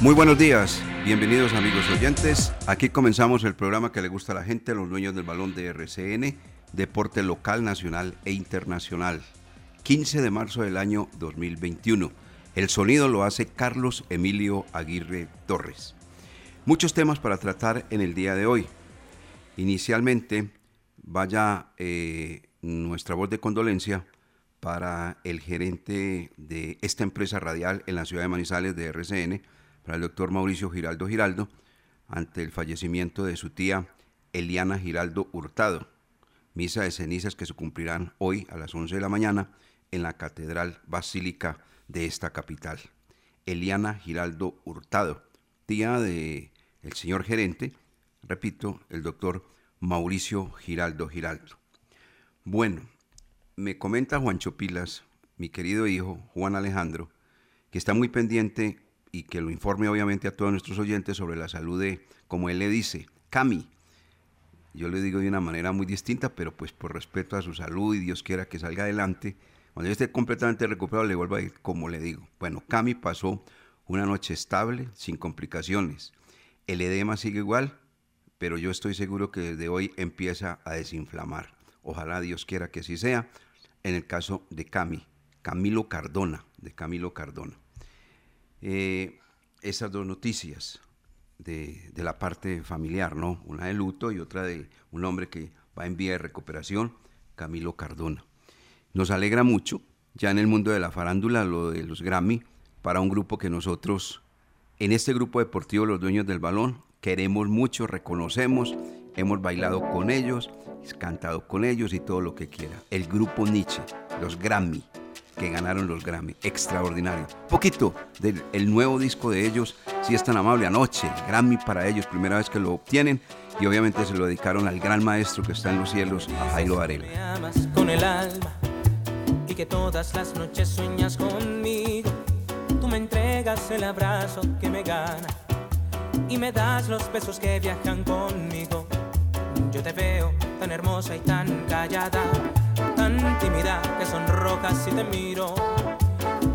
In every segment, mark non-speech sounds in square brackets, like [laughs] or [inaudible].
Muy buenos días, bienvenidos amigos oyentes. Aquí comenzamos el programa que le gusta a la gente, los dueños del balón de RCN, deporte local, nacional e internacional. 15 de marzo del año 2021. El sonido lo hace Carlos Emilio Aguirre Torres. Muchos temas para tratar en el día de hoy. Inicialmente, vaya eh, nuestra voz de condolencia para el gerente de esta empresa radial en la ciudad de Manizales de RCN, para el doctor Mauricio Giraldo Giraldo, ante el fallecimiento de su tía Eliana Giraldo Hurtado. Misa de cenizas que se cumplirán hoy a las 11 de la mañana en la Catedral Basílica de esta capital. Eliana Giraldo Hurtado, tía de el señor gerente, repito, el doctor Mauricio Giraldo Giraldo. Bueno, me comenta Juancho Pilas, mi querido hijo Juan Alejandro, que está muy pendiente y que lo informe obviamente a todos nuestros oyentes sobre la salud de, como él le dice, Cami. Yo le digo de una manera muy distinta, pero pues por respeto a su salud y Dios quiera que salga adelante. Cuando yo esté completamente recuperado le vuelvo a decir como le digo. Bueno, Cami pasó una noche estable, sin complicaciones. El edema sigue igual, pero yo estoy seguro que desde hoy empieza a desinflamar. Ojalá Dios quiera que así sea. En el caso de Cami, Camilo Cardona, de Camilo Cardona eh, esas dos noticias de, la parte familiar, ¿no? Una de luto y otra de un hombre que va en vía de recuperación, Camilo Cardona. Nos alegra mucho, ya en el mundo de la farándula, lo de los Grammy, para un grupo que nosotros, en este grupo deportivo, los dueños del balón, queremos mucho, reconocemos, hemos bailado con ellos, cantado con ellos y todo lo que quiera. El grupo Nietzsche, los Grammy que ganaron los Grammy. Extraordinario. Poquito del el nuevo disco de ellos, si es tan amable, anoche. Grammy para ellos, primera vez que lo obtienen. Y obviamente se lo dedicaron al gran maestro que está en los cielos, a Jairo Varela. Me amas con el alma y que todas las noches sueñas conmigo. Tú me entregas el abrazo que me gana y me das los besos que viajan conmigo. Yo te veo tan hermosa y tan callada tan tímida que sonrojas si te miro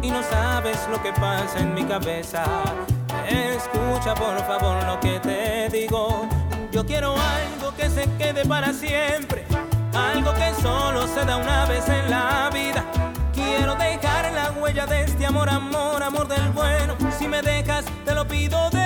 y no sabes lo que pasa en mi cabeza. Escucha por favor lo que te digo. Yo quiero algo que se quede para siempre, algo que solo se da una vez en la vida. Quiero dejar la huella de este amor, amor, amor del bueno. Si me dejas, te lo pido de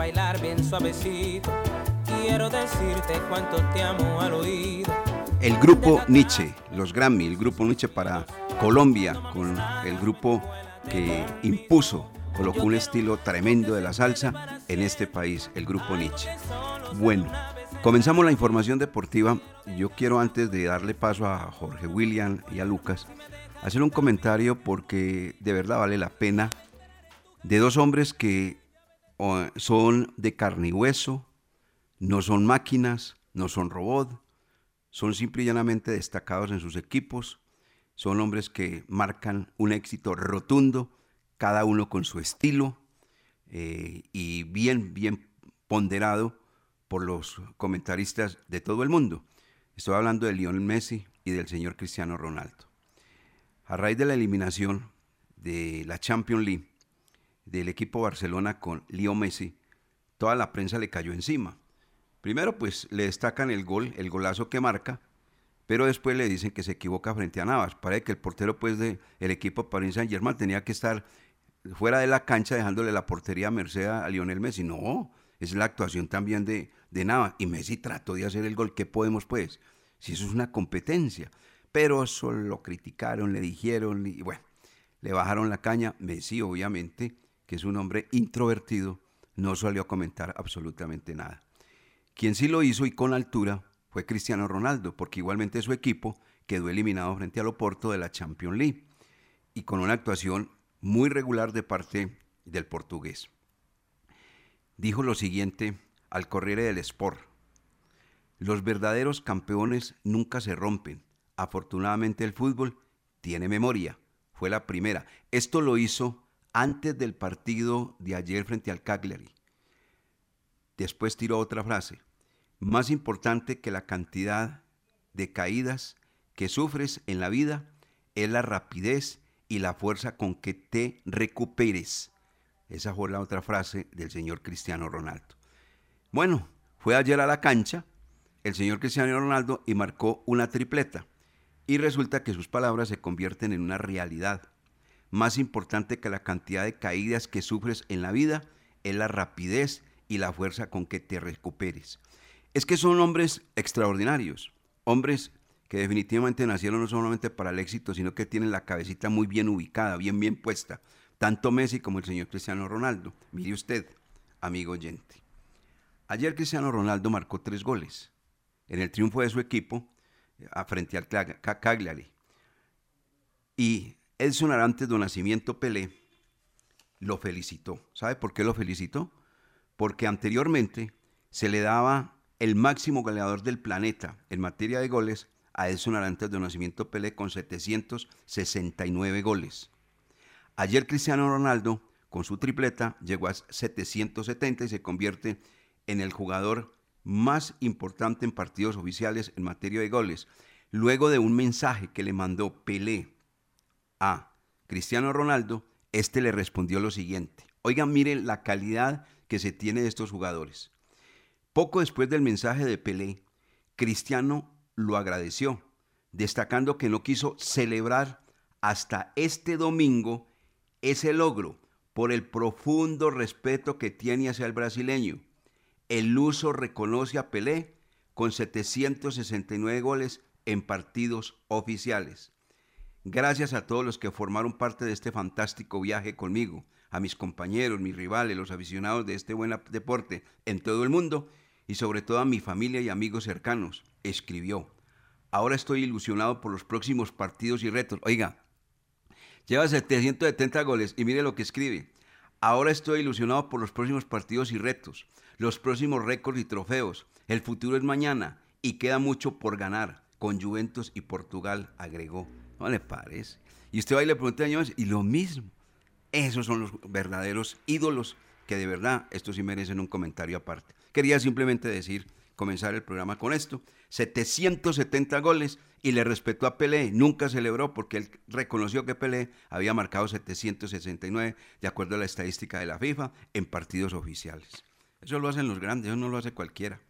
bailar bien suavecito. Quiero decirte cuánto te amo al oído. El grupo Nietzsche, los Grammy, el grupo Nietzsche para Colombia, con el grupo que impuso, colocó un estilo tremendo de la salsa en este país, el grupo Nietzsche. Bueno, comenzamos la información deportiva. Yo quiero antes de darle paso a Jorge William y a Lucas, hacer un comentario porque de verdad vale la pena de dos hombres que son de carne y hueso, no son máquinas, no son robots, son simple y llanamente destacados en sus equipos, son hombres que marcan un éxito rotundo, cada uno con su estilo eh, y bien, bien ponderado por los comentaristas de todo el mundo. Estoy hablando de Lionel Messi y del señor Cristiano Ronaldo. A raíz de la eliminación de la Champions League del equipo Barcelona con Leo Messi, toda la prensa le cayó encima. Primero, pues le destacan el gol, el golazo que marca, pero después le dicen que se equivoca frente a Navas. Parece que el portero pues del equipo Paris Saint-Germain tenía que estar fuera de la cancha dejándole la portería a merced a Lionel Messi. No, es la actuación también de, de Navas. Y Messi trató de hacer el gol. ¿Qué podemos pues? Si eso es una competencia. Pero eso lo criticaron, le dijeron y bueno, le bajaron la caña. Messi obviamente, que es un hombre introvertido, no salió a comentar absolutamente nada. Quien sí lo hizo y con altura fue Cristiano Ronaldo, porque igualmente su equipo quedó eliminado frente al Oporto de la Champions League y con una actuación muy regular de parte del portugués. Dijo lo siguiente al Corriere del Sport. Los verdaderos campeones nunca se rompen. Afortunadamente el fútbol tiene memoria. Fue la primera. Esto lo hizo antes del partido de ayer frente al Cagliari. Después tiró otra frase. Más importante que la cantidad de caídas que sufres en la vida es la rapidez y la fuerza con que te recuperes. Esa fue la otra frase del señor Cristiano Ronaldo. Bueno, fue ayer a la cancha el señor Cristiano Ronaldo y marcó una tripleta. Y resulta que sus palabras se convierten en una realidad. Más importante que la cantidad de caídas que sufres en la vida es la rapidez y la fuerza con que te recuperes es que son hombres extraordinarios, hombres que definitivamente nacieron no solamente para el éxito, sino que tienen la cabecita muy bien ubicada, bien bien puesta, tanto Messi como el señor Cristiano Ronaldo. Mire usted, amigo oyente. Ayer Cristiano Ronaldo marcó tres goles en el triunfo de su equipo eh, frente al Cagliari. Y Edson Arantes de Nacimiento Pelé lo felicitó. ¿Sabe por qué lo felicitó? Porque anteriormente se le daba el máximo goleador del planeta en materia de goles a Edson Arantes de Nacimiento Pelé con 769 goles. Ayer Cristiano Ronaldo, con su tripleta, llegó a 770 y se convierte en el jugador más importante en partidos oficiales en materia de goles. Luego de un mensaje que le mandó Pelé a Cristiano Ronaldo, este le respondió lo siguiente. Oigan, miren la calidad que se tiene de estos jugadores. Poco después del mensaje de Pelé, Cristiano lo agradeció, destacando que no quiso celebrar hasta este domingo ese logro por el profundo respeto que tiene hacia el brasileño. El uso reconoce a Pelé con 769 goles en partidos oficiales. Gracias a todos los que formaron parte de este fantástico viaje conmigo, a mis compañeros, mis rivales, los aficionados de este buen deporte en todo el mundo y sobre todo a mi familia y amigos cercanos, escribió. Ahora estoy ilusionado por los próximos partidos y retos. Oiga, lleva 770 goles y mire lo que escribe. Ahora estoy ilusionado por los próximos partidos y retos, los próximos récords y trofeos. El futuro es mañana y queda mucho por ganar. Con Juventus y Portugal, agregó. ¿No le parece? Y usted va y le pregunta a y lo mismo. Esos son los verdaderos ídolos que de verdad estos sí merecen un comentario aparte. Quería simplemente decir, comenzar el programa con esto. 770 goles y le respetó a Pelé. Nunca celebró porque él reconoció que Pelé había marcado 769 de acuerdo a la estadística de la FIFA en partidos oficiales. Eso lo hacen los grandes, eso no lo hace cualquiera.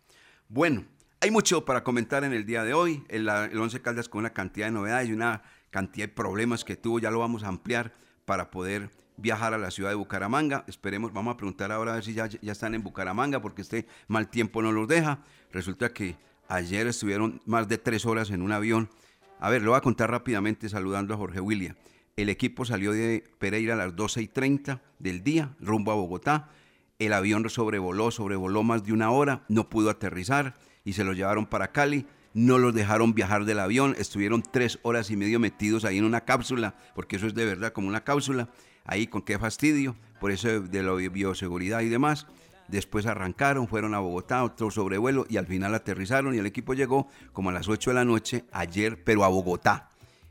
Bueno, hay mucho para comentar en el día de hoy. El, el Once Caldas con una cantidad de novedades y una cantidad de problemas que tuvo, ya lo vamos a ampliar para poder viajar a la ciudad de Bucaramanga. Esperemos, vamos a preguntar ahora a ver si ya, están en Bucaramanga, porque este mal tiempo no los deja. Resulta que ayer estuvieron más de tres horas en un avión. A ver, lo voy a contar rápidamente saludando a Jorge William. El equipo salió de Pereira a las 12 y 30 del día, rumbo a Bogotá. El avión sobrevoló, sobrevoló más de una hora, no pudo aterrizar y se lo llevaron para Cali. No los dejaron viajar del avión, estuvieron tres horas y medio metidos ahí en una cápsula, porque eso es de verdad como una cápsula, ahí con qué fastidio, por eso de la bioseguridad y demás. Después arrancaron, fueron a Bogotá, otro sobrevuelo y al final aterrizaron y el equipo llegó como a las 8 de la noche ayer, pero a Bogotá.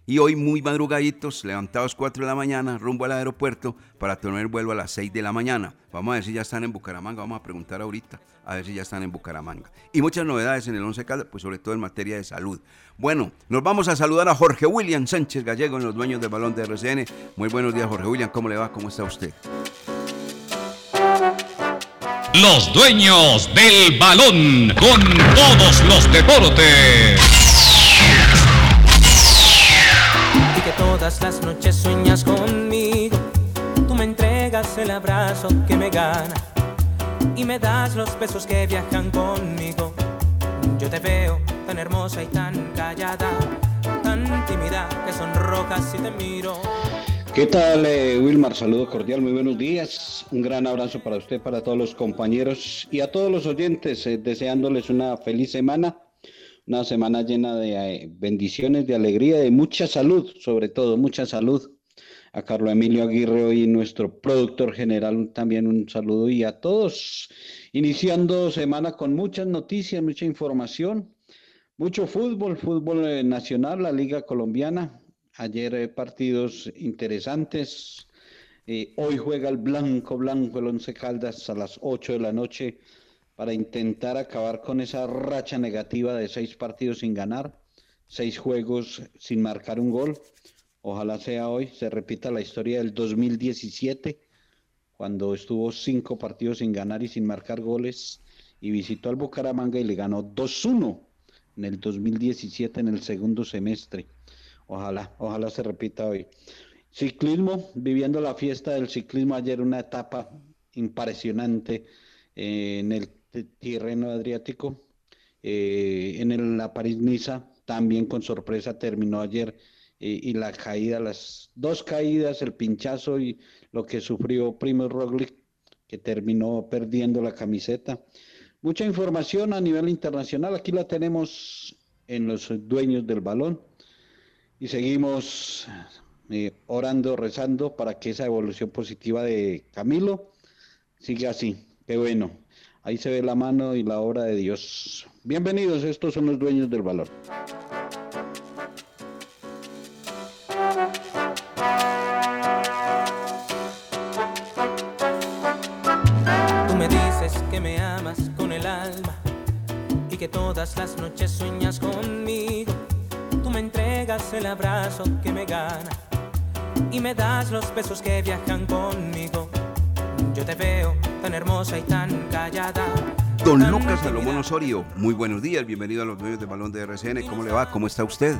Y hoy muy madrugaditos, levantados 4 de la mañana, rumbo al aeropuerto para tener vuelo a las 6 de la mañana. Vamos a ver si ya están en Bucaramanga, vamos a preguntar ahorita, a ver si ya están en Bucaramanga. Y muchas novedades en el 11 Caldas, pues sobre todo en materia de salud. Bueno, nos vamos a saludar a Jorge William Sánchez Gallego, en los dueños del balón de RCN. Muy buenos días, Jorge William, ¿cómo le va? ¿Cómo está usted? Los dueños del balón con todos los deportes. Todas las noches sueñas conmigo. Tú me entregas el abrazo que me gana y me das los besos que viajan conmigo. Yo te veo tan hermosa y tan callada, tan tímida que son rojas y te miro. ¿Qué tal, eh, Wilmar? Saludo cordial, muy buenos días. Un gran abrazo para usted, para todos los compañeros y a todos los oyentes, eh, deseándoles una feliz semana una semana llena de eh, bendiciones, de alegría, de mucha salud, sobre todo, mucha salud. A Carlos Emilio Aguirre hoy, nuestro productor general, también un saludo y a todos. Iniciando semana con muchas noticias, mucha información, mucho fútbol, fútbol eh, nacional, la Liga Colombiana. Ayer eh, partidos interesantes. hoy juega el Blanco Blanco, el Once Caldas a las 8 de la noche para intentar acabar con esa racha negativa de seis partidos sin ganar, seis juegos sin marcar un gol. Ojalá sea hoy, se repita la historia del 2017, cuando estuvo cinco partidos sin ganar y sin marcar goles y visitó al Bucaramanga y le ganó 2-1 en el 2017 en el segundo semestre. Ojalá, ojalá se repita hoy. Ciclismo, viviendo la fiesta del ciclismo ayer, una etapa impresionante eh, en el terreno adriático. Eh, en la París-Niza también con sorpresa terminó ayer eh, y la caída, las dos caídas, el pinchazo y lo que sufrió Primo Roglic, que terminó perdiendo la camiseta. Mucha información a nivel internacional, aquí la tenemos en los dueños del balón y seguimos eh, orando, rezando para que esa evolución positiva de Camilo siga así. Qué bueno. Ahí se ve la mano y la obra de Dios. Bienvenidos, estos son los dueños del valor. Tú me dices que me amas con el alma y que todas las noches sueñas conmigo. Tú me entregas el abrazo que me gana y me das los besos que viajan conmigo. Yo te veo tan hermosa y tan. Don Lucas Salomón Osorio, muy buenos días, bienvenido a los dueños del balón de RCN. ¿Cómo le va? ¿Cómo está usted?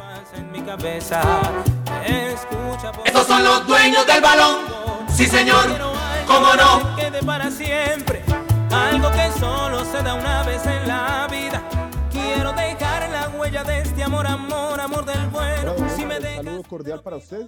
Estos son los dueños del balón, sí señor, cómo no. Quede para siempre, algo que solo se da una vez en la vida. Quiero dejar la huella de este amor, amor, amor del bueno. Si me Un saludo cordial para usted,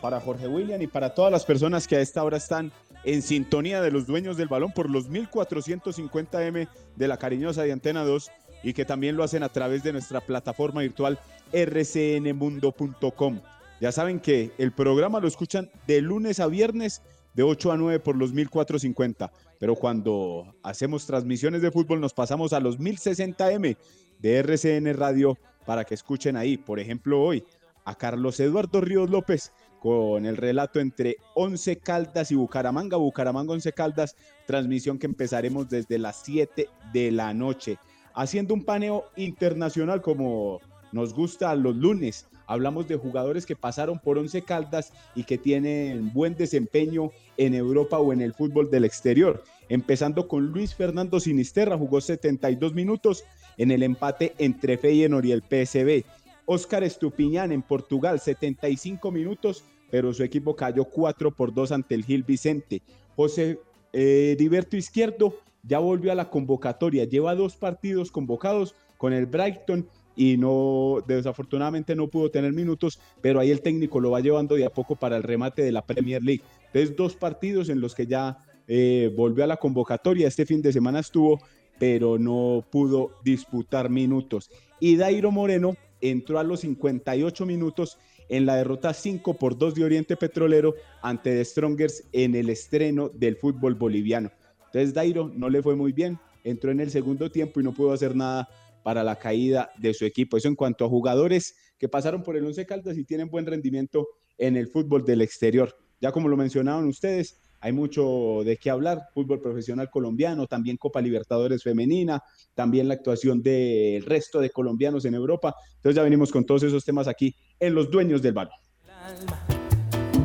para Jorge William y para todas las personas que a esta hora están en sintonía de los dueños del balón por los 1450M de la cariñosa de Antena 2 y que también lo hacen a través de nuestra plataforma virtual rcnmundo.com. Ya saben que el programa lo escuchan de lunes a viernes de 8 a 9 por los 1450, pero cuando hacemos transmisiones de fútbol nos pasamos a los 1060M de RCN Radio para que escuchen ahí, por ejemplo, hoy a Carlos Eduardo Ríos López con el relato entre Once Caldas y Bucaramanga, Bucaramanga Once Caldas, transmisión que empezaremos desde las 7 de la noche, haciendo un paneo internacional como nos gusta los lunes. Hablamos de jugadores que pasaron por Once Caldas y que tienen buen desempeño en Europa o en el fútbol del exterior. Empezando con Luis Fernando Sinisterra, jugó 72 minutos en el empate entre Feyenoord y el PSB. Óscar Estupiñán en Portugal, 75 minutos pero su equipo cayó 4 por 2 ante el Gil Vicente. José eh, Izquierdo ya volvió a la convocatoria, lleva dos partidos convocados con el Brighton y no desafortunadamente no pudo tener minutos, pero ahí el técnico lo va llevando de a poco para el remate de la Premier League. Entonces dos partidos en los que ya eh, volvió a la convocatoria, este fin de semana estuvo, pero no pudo disputar minutos. y Dairo Moreno entró a los 58 minutos en la derrota 5 por 2 de Oriente Petrolero ante The Strongers en el estreno del fútbol boliviano. Entonces Dairo no le fue muy bien, entró en el segundo tiempo y no pudo hacer nada para la caída de su equipo. Eso en cuanto a jugadores que pasaron por el Once Caldas y tienen buen rendimiento en el fútbol del exterior. Ya como lo mencionaban ustedes, hay mucho de qué hablar, fútbol profesional colombiano, también Copa Libertadores femenina, también la actuación del resto de colombianos en Europa. Entonces ya venimos con todos esos temas aquí en Los Dueños del Balón.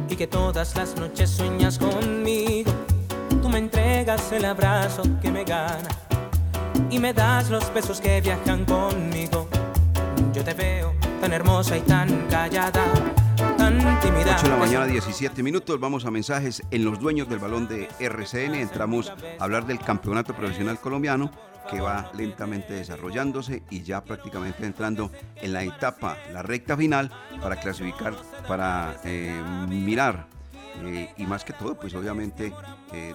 Y que todas las noches sueñas conmigo, tú me entregas el abrazo que me gana y me das los besos que viajan conmigo. Yo te veo tan hermosa y tan callada 8 de la mañana, 17 minutos. Vamos a mensajes en los dueños del balón de RCN. Entramos a hablar del campeonato profesional colombiano que va lentamente desarrollándose y ya prácticamente entrando en la etapa, la recta final para clasificar, para eh, mirar eh, y más que todo, pues obviamente eh,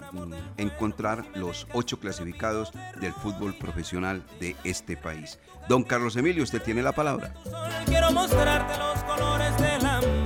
encontrar los ocho clasificados del fútbol profesional de este país. Don Carlos Emilio, usted tiene la palabra. Quiero mostrarte los colores del amor.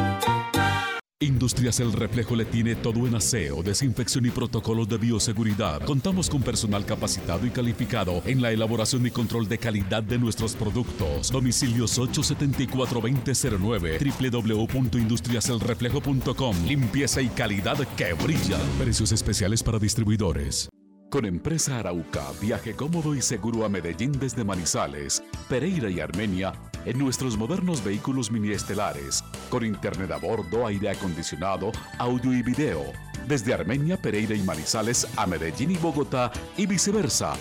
Industrias El Reflejo le tiene todo en aseo, desinfección y protocolos de bioseguridad. Contamos con personal capacitado y calificado en la elaboración y control de calidad de nuestros productos. Domicilios 874-2009, www.industriaselreflejo.com. Limpieza y calidad que brilla. Precios especiales para distribuidores. Con Empresa Arauca, viaje cómodo y seguro a Medellín desde Manizales, Pereira y Armenia en nuestros modernos vehículos mini estelares, con internet a bordo, aire acondicionado, audio y video, desde Armenia, Pereira y Manizales a Medellín y Bogotá y viceversa.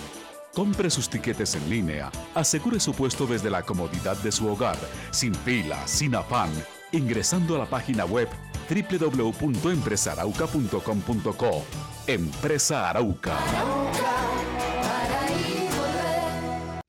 Compre sus tiquetes en línea, asegure su puesto desde la comodidad de su hogar, sin fila, sin afán, ingresando a la página web www.empresarauca.com.co. Empresa Arauca.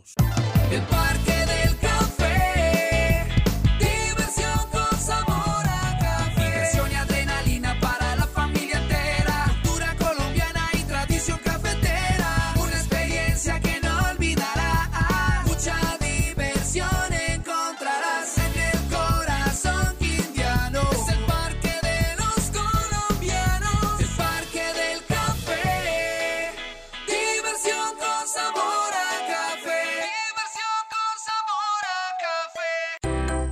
0662. El Parque del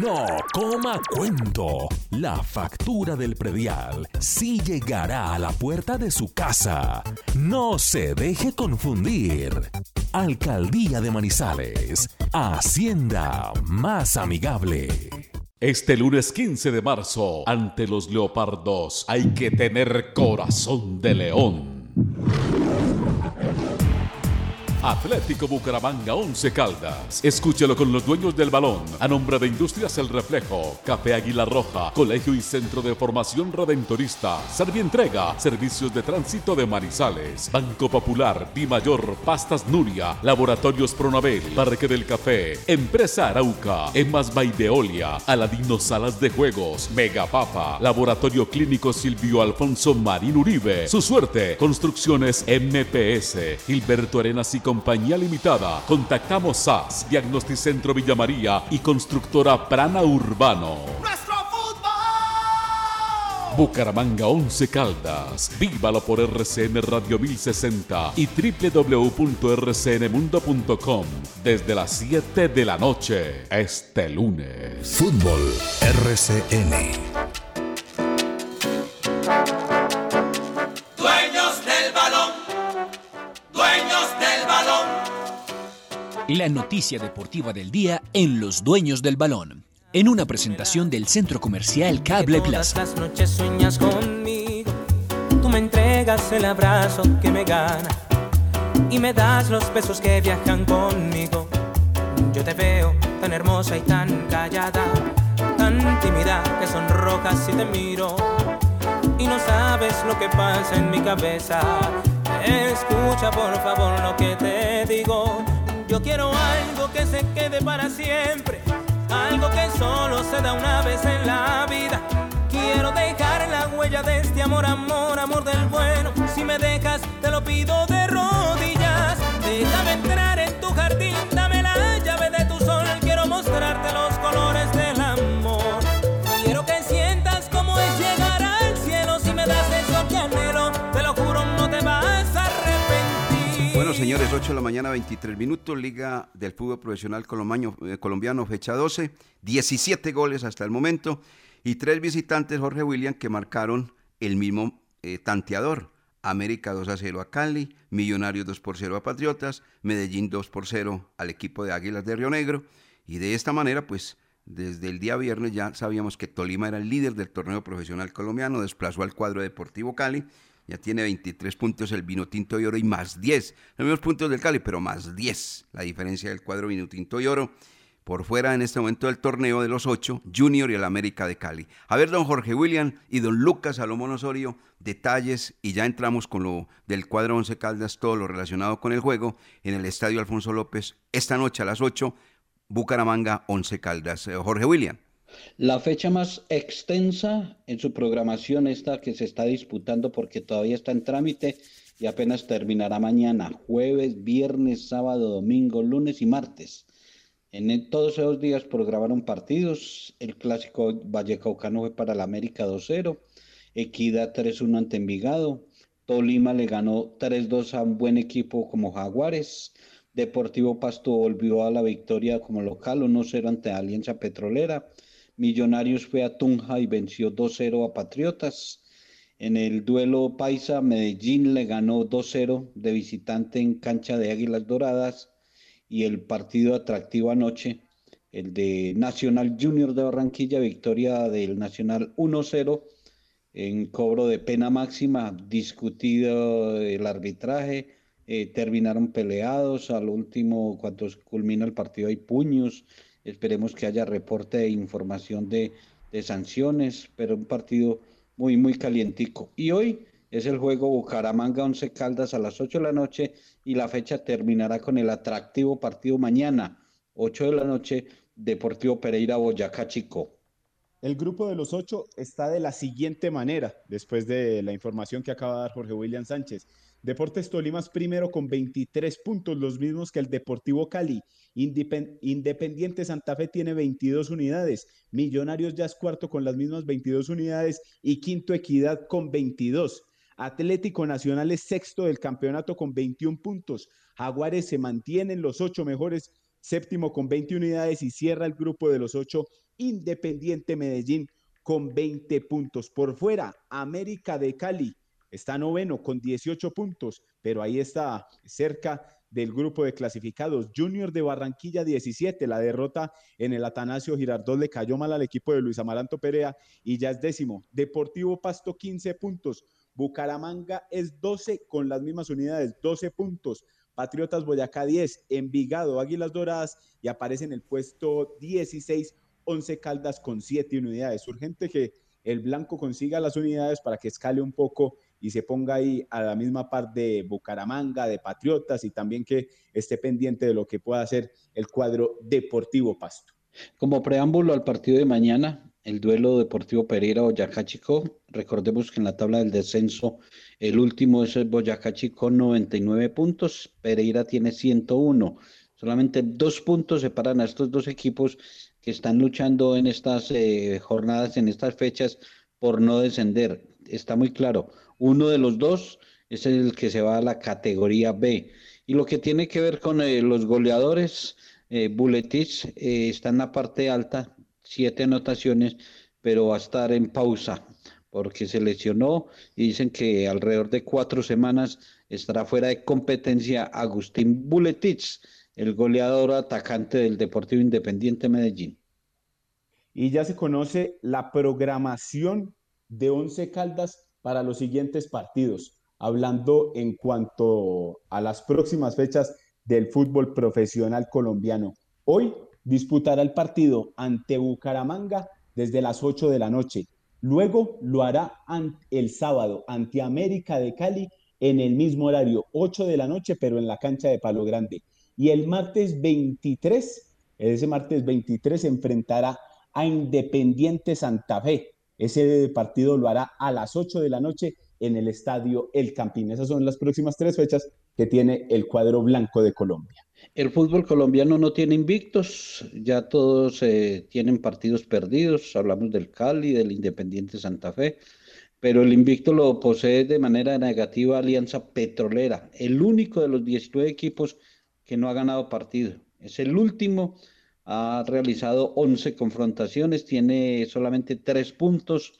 No coma cuento. La factura del predial sí llegará a la puerta de su casa. No se deje confundir. Alcaldía de Manizales. Hacienda más amigable. Este lunes 15 de marzo, ante los leopardos, hay que tener corazón de león. Atlético Bucaramanga 11 Caldas. Escúchelo con los dueños del balón. A nombre de Industrias El Reflejo, Café Águila Roja, Colegio y Centro de Formación Redentorista, Servientrega, Servicios de Tránsito de Manizales, Banco Popular, Di Mayor, Pastas Nuria, Laboratorios Pronabel, Parque del Café, Empresa Arauca, Emas Baideolia, Aladino Salas de Juegos, Mega Papa, Laboratorio Clínico Silvio Alfonso Marín Uribe, Su Suerte, Construcciones MPS, Gilberto Arenas y Compañía Limitada. Contactamos SAS, Diagnosticentro Villa María y Constructora Prana Urbano. Bucaramanga 11 Caldas. Vívalo por RCN Radio 1060 y www.rcnmundo.com desde las 7 de la noche este lunes. Fútbol RCN. La noticia deportiva del día en Los Dueños del Balón. En una presentación del Centro Comercial Cable Todas Plaza. las noches sueñas conmigo, tú me entregas el abrazo que me gana y me das los besos que viajan conmigo. Yo te veo tan hermosa y tan callada, tan tímida que sonrojas si te miro y no sabes lo que pasa en mi cabeza. Escucha por favor lo que te digo. Yo quiero algo que se quede para siempre, algo que solo se da una vez en la vida. Quiero dejar la huella de este amor, amor, amor del bueno. Si me dejas, te lo pido de 8 de la mañana, 23 minutos, Liga del Fútbol Profesional eh, Colombiano, fecha 12, 17 goles hasta el momento y tres visitantes, Jorge William, que marcaron el mismo eh, tanteador. América 2 a 0 a Cali, Millonarios 2 por 0 a Patriotas, Medellín 2 por 0 al equipo de Águilas de Río Negro. Y de esta manera, pues desde el día viernes ya sabíamos que Tolima era el líder del torneo profesional colombiano, desplazó al cuadro Deportivo Cali, ya tiene 23 puntos el Vinotinto y Oro y más 10, los mismos puntos del Cali, pero más 10, la diferencia del cuadro Vinotinto y Oro. Por fuera en este momento del torneo de los ocho, Junior y el América de Cali. A ver, don Jorge William y don Lucas Salomón Osorio, detalles y ya entramos con lo del cuadro Once Caldas, todo lo relacionado con el juego en el Estadio Alfonso López esta noche a las 8, Bucaramanga Once Caldas. Eh, Jorge William. La fecha más extensa en su programación esta que se está disputando porque todavía está en trámite y apenas terminará mañana, jueves, viernes, sábado, domingo, lunes y martes. En todos esos días programaron partidos. El clásico Vallecaucano fue para el América 2-0, Equidad 3-1 ante Envigado, Tolima le ganó 3-2 a un buen equipo como Jaguares, Deportivo Pasto volvió a la victoria como local 1-0 ante Alianza Petrolera, Millonarios fue a Tunja y venció 2-0 a Patriotas. En el duelo Paisa, Medellín le ganó 2-0 de visitante en cancha de Águilas Doradas y el partido atractivo anoche, el de Nacional Junior de Barranquilla, victoria del Nacional 1-0 en cobro de pena máxima, discutido el arbitraje, eh, terminaron peleados, al último, cuando culmina el partido hay puños, esperemos que haya reporte e información de, de sanciones, pero un partido muy, muy calientico. Y hoy es el juego Bucaramanga 11 Caldas a las 8 de la noche y la fecha terminará con el atractivo partido mañana, 8 de la noche, Deportivo Pereira Boyacá Chico. El grupo de los ocho está de la siguiente manera, después de la información que acaba de dar Jorge William Sánchez. Deportes Tolima es primero con 23 puntos, los mismos que el Deportivo Cali. Independ- Independiente Santa Fe tiene 22 unidades. Millonarios ya es cuarto con las mismas 22 unidades y quinto Equidad con 22. Atlético Nacional es sexto del campeonato con 21 puntos. Jaguares se mantienen los ocho mejores, séptimo con 20 unidades y cierra el grupo de los ocho Independiente Medellín con 20 puntos. Por fuera, América de Cali está noveno con 18 puntos, pero ahí está cerca del grupo de clasificados. Junior de Barranquilla 17, la derrota en el Atanasio Girardot le cayó mal al equipo de Luis Amaranto Perea y ya es décimo. Deportivo Pasto 15 puntos. Bucaramanga es 12 con las mismas unidades, 12 puntos. Patriotas Boyacá 10, Envigado, Águilas Doradas y aparece en el puesto 16, 11 Caldas con 7 unidades. Urgente que el blanco consiga las unidades para que escale un poco y se ponga ahí a la misma par de Bucaramanga, de Patriotas y también que esté pendiente de lo que pueda hacer el cuadro Deportivo Pasto. Como preámbulo al partido de mañana, el duelo Deportivo Pereira Boyacá Chico, recordemos que en la tabla del descenso el último es el Boyacá Chico 99 puntos, Pereira tiene 101. Solamente dos puntos separan a estos dos equipos están luchando en estas eh, jornadas, en estas fechas, por no descender. Está muy claro. Uno de los dos es el que se va a la categoría B. Y lo que tiene que ver con eh, los goleadores, eh, Buletich eh, está en la parte alta, siete anotaciones, pero va a estar en pausa porque se lesionó y dicen que alrededor de cuatro semanas estará fuera de competencia Agustín Buletich, el goleador atacante del Deportivo Independiente Medellín. Y ya se conoce la programación de Once Caldas para los siguientes partidos, hablando en cuanto a las próximas fechas del fútbol profesional colombiano. Hoy disputará el partido ante Bucaramanga desde las 8 de la noche. Luego lo hará el sábado ante América de Cali en el mismo horario, 8 de la noche, pero en la cancha de Palo Grande. Y el martes 23, ese martes 23 se enfrentará a Independiente Santa Fe. Ese partido lo hará a las 8 de la noche en el estadio El Campín. Esas son las próximas tres fechas que tiene el cuadro blanco de Colombia. El fútbol colombiano no tiene invictos, ya todos eh, tienen partidos perdidos. Hablamos del Cali, del Independiente Santa Fe, pero el invicto lo posee de manera negativa Alianza Petrolera, el único de los 19 equipos que no ha ganado partido. Es el último ha realizado 11 confrontaciones, tiene solamente 3 puntos,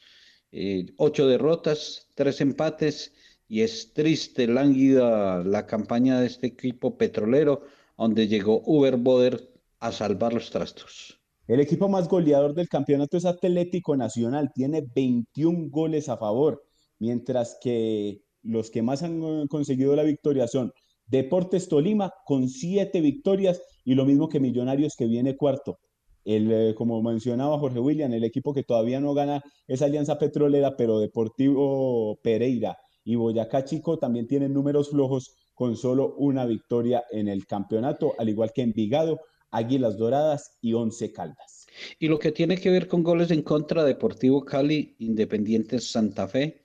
8 eh, derrotas, 3 empates y es triste, lánguida la campaña de este equipo petrolero, donde llegó Uber Boder a salvar los trastos. El equipo más goleador del campeonato es Atlético Nacional, tiene 21 goles a favor, mientras que los que más han conseguido la victoria son Deportes Tolima con 7 victorias y lo mismo que Millonarios que viene cuarto. El, eh, como mencionaba Jorge William, el equipo que todavía no gana es Alianza Petrolera, pero Deportivo Pereira y Boyacá Chico también tienen números flojos con solo una victoria en el campeonato, al igual que Envigado, Águilas Doradas y Once Caldas. Y lo que tiene que ver con goles en contra, Deportivo Cali, Independiente Santa Fe,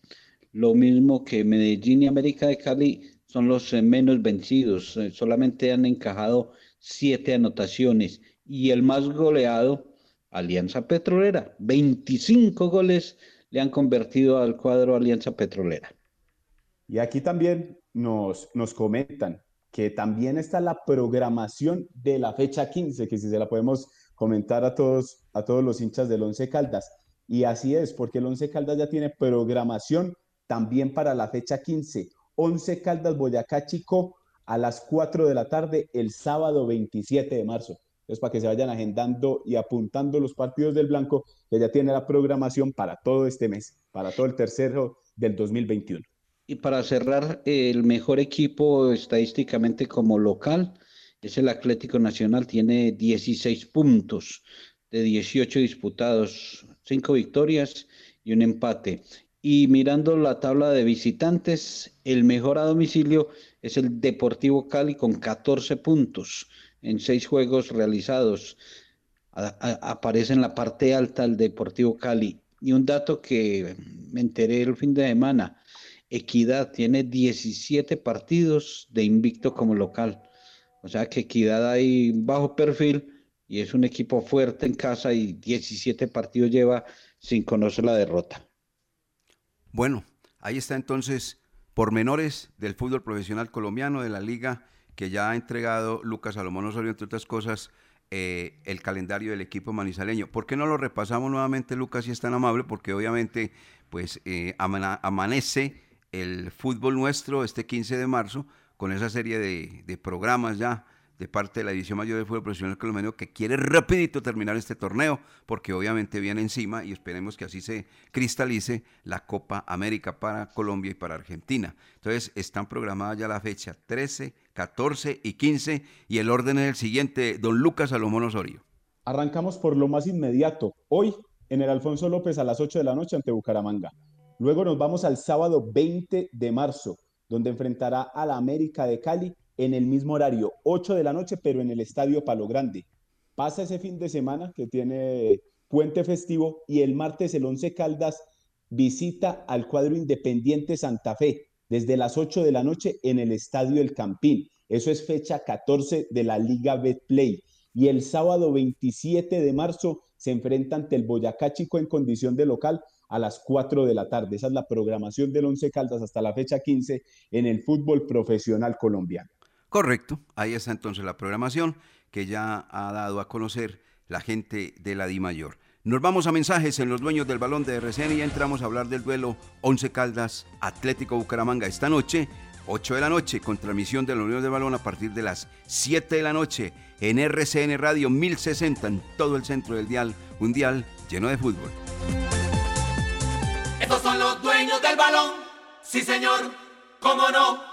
lo mismo que Medellín y América de Cali son los eh, menos vencidos, eh, solamente han encajado siete anotaciones y el más goleado, Alianza Petrolera. 25 goles le han convertido al cuadro Alianza Petrolera. Y aquí también nos, nos comentan que también está la programación de la fecha 15, que si se la podemos comentar a todos, a todos los hinchas del Once Caldas. Y así es, porque el Once Caldas ya tiene programación también para la fecha 15. Once Caldas Boyacá Chico a las 4 de la tarde el sábado 27 de marzo. Es para que se vayan agendando y apuntando los partidos del Blanco, que ya tiene la programación para todo este mes, para todo el tercero del 2021. Y para cerrar, el mejor equipo estadísticamente como local es el Atlético Nacional, tiene 16 puntos de 18 disputados, 5 victorias y un empate. Y mirando la tabla de visitantes, el mejor a domicilio es el Deportivo Cali con 14 puntos en seis juegos realizados. aparece en la parte alta el Deportivo Cali. Y un dato que me enteré el fin de semana, Equidad tiene 17 partidos de invicto como local. O sea que Equidad hay bajo perfil y es un equipo fuerte en casa y 17 partidos lleva sin conocer la derrota. Bueno, ahí está entonces pormenores del fútbol profesional colombiano, de la liga que ya ha entregado Lucas Salomón Osorio, entre otras cosas, eh, el calendario del equipo manizaleño. ¿Por qué no lo repasamos nuevamente, Lucas, si es tan amable? Porque obviamente, pues, eh, amanece el fútbol nuestro este 15 de marzo con esa serie de, programas ya de parte de la División Mayor de Fútbol Profesional Colombiano que quiere rapidito terminar este torneo porque obviamente viene encima y esperemos que así se cristalice la Copa América para Colombia y para Argentina. Entonces están programadas ya la fecha 13, 14 y 15 y el orden es el siguiente, don Lucas Salomón Osorio. Arrancamos por lo más inmediato. Hoy en el Alfonso López a las 8 de la noche ante Bucaramanga. Luego nos vamos al sábado 20 de marzo, donde enfrentará a la América de Cali en el mismo horario, 8 de la noche, pero en el Estadio Palo Grande. Pasa ese fin de semana que tiene puente festivo y el martes el 11 Caldas visita al cuadro Independiente Santa Fe desde las 8 de la noche en el Estadio El Campín. Eso es fecha 14 de la Liga Betplay. Y el sábado 27 de marzo se enfrenta ante el Boyacá Chico en condición de local a las 4 de la tarde. Esa es la programación del Once Caldas hasta la fecha 15 en el fútbol profesional colombiano. Correcto, ahí está entonces la programación que ya ha dado a conocer la gente de la Di Mayor. Nos vamos a mensajes en los dueños del balón de RCN y entramos a hablar del duelo Once Caldas Atlético Bucaramanga esta noche, 8 de la noche, con transmisión de la Unión del Balón a partir de las 7 de la noche en RCN Radio 1060 en todo el centro del dial, un dial lleno de fútbol. Estos son los dueños del balón. Sí, señor. ¿Cómo no?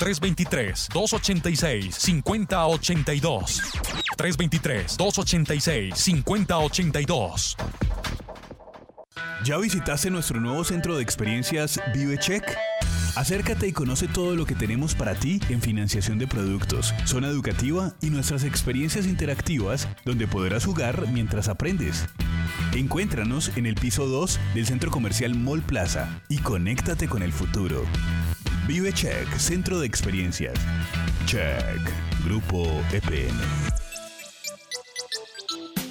323-286-5082. 323-286-5082. ¿Ya visitaste nuestro nuevo centro de experiencias ViveCheck? Acércate y conoce todo lo que tenemos para ti en financiación de productos, zona educativa y nuestras experiencias interactivas donde podrás jugar mientras aprendes. Encuéntranos en el piso 2 del centro comercial Mall Plaza y conéctate con el futuro. Vive Check, Centro de Experiencias. Check, Grupo EPN.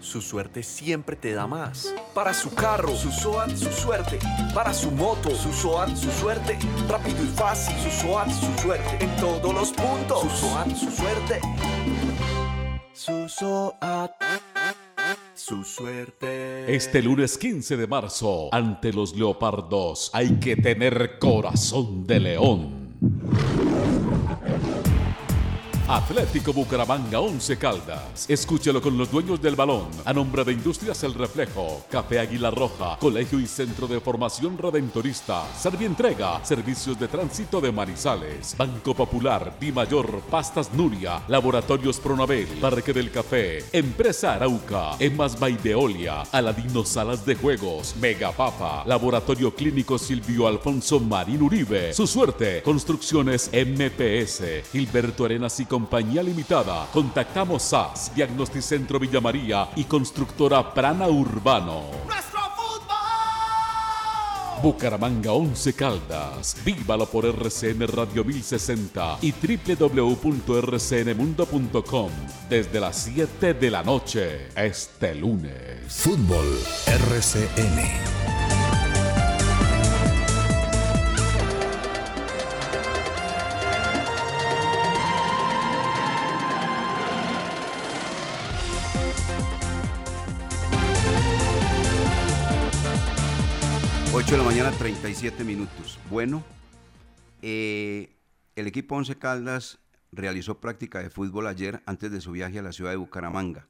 Su suerte siempre te da más. Para su carro, su SOAT, su suerte. Para su moto, su SOAT, su suerte. Rápido y fácil, su SOAT, su suerte. En todos los puntos, su SOAT, su suerte. Su SOAT, su suerte. Este lunes 15 de marzo, ante los Leopardos, hay que tener corazón de león. Atlético Bucaramanga 11 Caldas. Escúchelo con los dueños del balón. A nombre de Industrias El Reflejo, Café Águila Roja, Colegio y Centro de Formación Redentorista, Servientrega, Servicios de Tránsito de Manizales, Banco Popular, Di Mayor, Pastas Nuria, Laboratorios Pronabel, Parque del Café, Empresa Arauca, Emas Baideolia, Aladino Salas de Juegos, Mega Papa, Laboratorio Clínico Silvio Alfonso Marín Uribe. Su suerte, Construcciones MPS, Gilberto Arenas y Compañía Limitada. Contactamos SAS, Diagnosticentro Villa María y Constructora Prana Urbano. ¡Nuestro fútbol! Bucaramanga 11 Caldas. Vívalo por RCN Radio 1060 y www.rcnmundo.com desde las 7 de la noche este lunes. Fútbol RCN. 8 de la mañana, 37 minutos. Bueno, eh, el equipo Once Caldas realizó práctica de fútbol ayer antes de su viaje a la ciudad de Bucaramanga.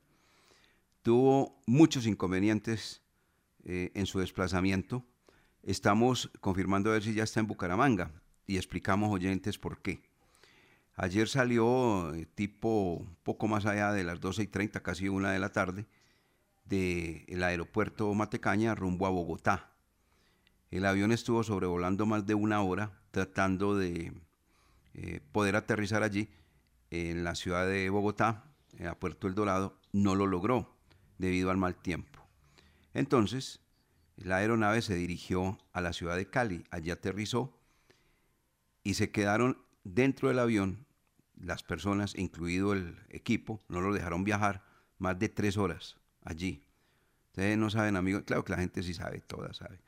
Tuvo muchos inconvenientes eh, en su desplazamiento. Estamos confirmando a ver si ya está en Bucaramanga y explicamos oyentes por qué. Ayer salió eh, tipo poco más allá de las 12 y 30, casi una de la tarde, del aeropuerto Matecaña rumbo a Bogotá el avión estuvo sobrevolando más de una hora tratando de eh, poder aterrizar allí en la ciudad de Bogotá, a Puerto El Dorado, no lo logró debido al mal tiempo. Entonces, la aeronave se dirigió a la ciudad de Cali, allí aterrizó y se quedaron dentro del avión las personas, incluido el equipo, no lo dejaron viajar más de tres horas allí. Ustedes no saben, amigos, claro que la gente sí sabe, toda sabe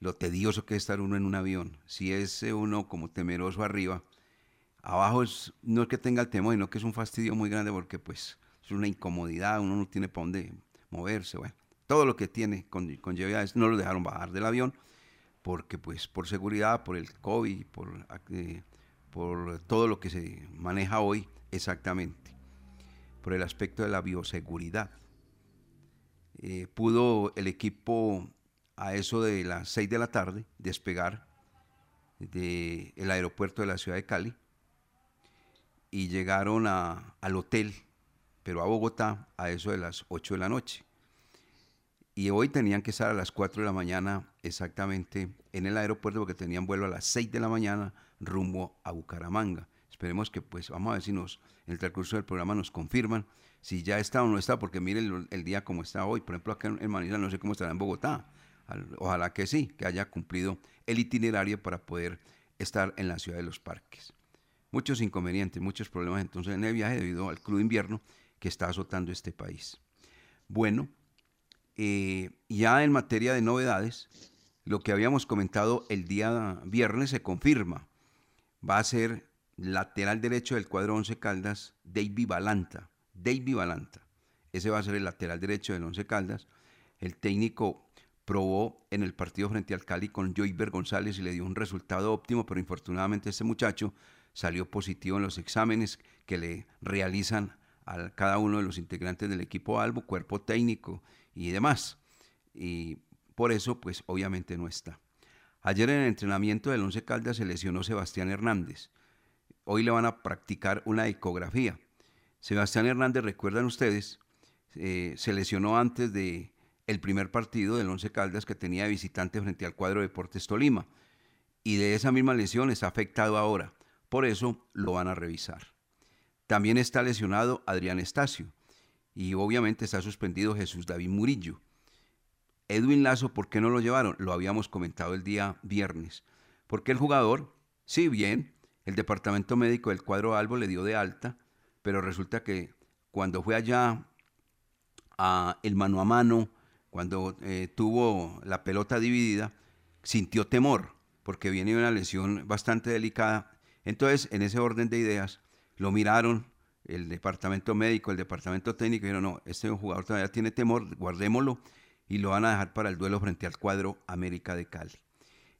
lo tedioso que es estar uno en un avión. Si es eh, uno como temeroso arriba, abajo es, no es que tenga el temor, sino que es un fastidio muy grande porque pues es una incomodidad, uno no tiene para dónde moverse, bueno, todo lo que tiene con, conlleva no lo dejaron bajar del avión porque pues por seguridad, por el COVID, por, eh, por todo lo que se maneja hoy exactamente, por el aspecto de la bioseguridad. Eh, pudo el equipo a eso de las 6 de la tarde, despegar del aeropuerto de la ciudad de Cali y llegaron al hotel, pero a Bogotá, a eso de las 8 de la noche. Y hoy tenían que estar a las 4 de la mañana exactamente en el aeropuerto porque tenían vuelo a las 6 de la mañana rumbo a Bucaramanga. Esperemos que pues vamos a ver si nos en el transcurso del programa nos confirman si ya está o no está, porque miren el, día como está hoy. Por ejemplo, acá en Manila no sé cómo estará en Bogotá Ojalá que sí, que haya cumplido el itinerario para poder estar en la ciudad de los parques. Muchos inconvenientes, muchos problemas entonces en el viaje debido al crudo invierno que está azotando este país. Bueno, eh, ya en materia de novedades, lo que habíamos comentado el día viernes se confirma. Va a ser lateral derecho del cuadro 11 Caldas, David Balanta. David Balanta. Ese va a ser el lateral derecho del 11 Caldas. El técnico probó en el partido frente al Cali con Joyber González y le dio un resultado óptimo, pero infortunadamente este muchacho salió positivo en los exámenes que le realizan a cada uno de los integrantes del equipo Albo, cuerpo técnico y demás. Y por eso, pues obviamente no está. Ayer en el entrenamiento del Once Caldas se lesionó Sebastián Hernández. Hoy le van a practicar una ecografía. Sebastián Hernández, recuerdan ustedes, eh, se lesionó antes de el primer partido del Once Caldas que tenía visitante frente al cuadro Deportes Tolima. Y de esa misma lesión está afectado ahora. Por eso lo van a revisar. También está lesionado Adrián Estacio. Y obviamente está suspendido Jesús David Murillo. Edwin Lazo, ¿por qué no lo llevaron? Lo habíamos comentado el día viernes. Porque el jugador, sí, bien, el departamento médico del cuadro Albo le dio de alta, pero resulta que cuando fue allá a el mano a mano cuando eh, tuvo la pelota dividida, sintió temor, porque viene una lesión bastante delicada. Entonces, en ese orden de ideas, lo miraron el departamento médico, el departamento técnico, y dijeron, no, este jugador todavía tiene temor, guardémoslo, y lo van a dejar para el duelo frente al cuadro América de Cali.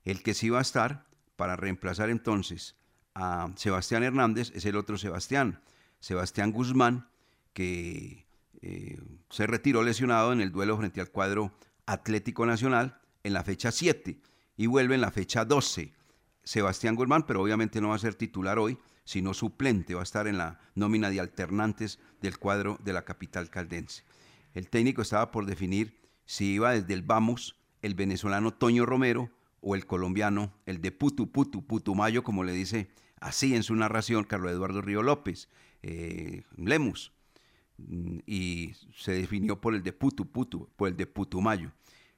El que sí va a estar para reemplazar entonces a Sebastián Hernández es el otro Sebastián, Sebastián Guzmán, que eh, se retiró lesionado en el duelo frente al cuadro Atlético Nacional en la fecha 7 y vuelve en la fecha 12. Sebastián Guzmán, pero obviamente no va a ser titular hoy, sino suplente, va a estar en la nómina de alternantes del cuadro de la capital caldense. El técnico estaba por definir si iba desde el Vamos el venezolano Toño Romero o el colombiano, el de Putu Putu, Putumayo, como le dice así en su narración Carlos Eduardo Río López, eh, Lemus, y se definió por el de Putu Putu, por el de Putumayo.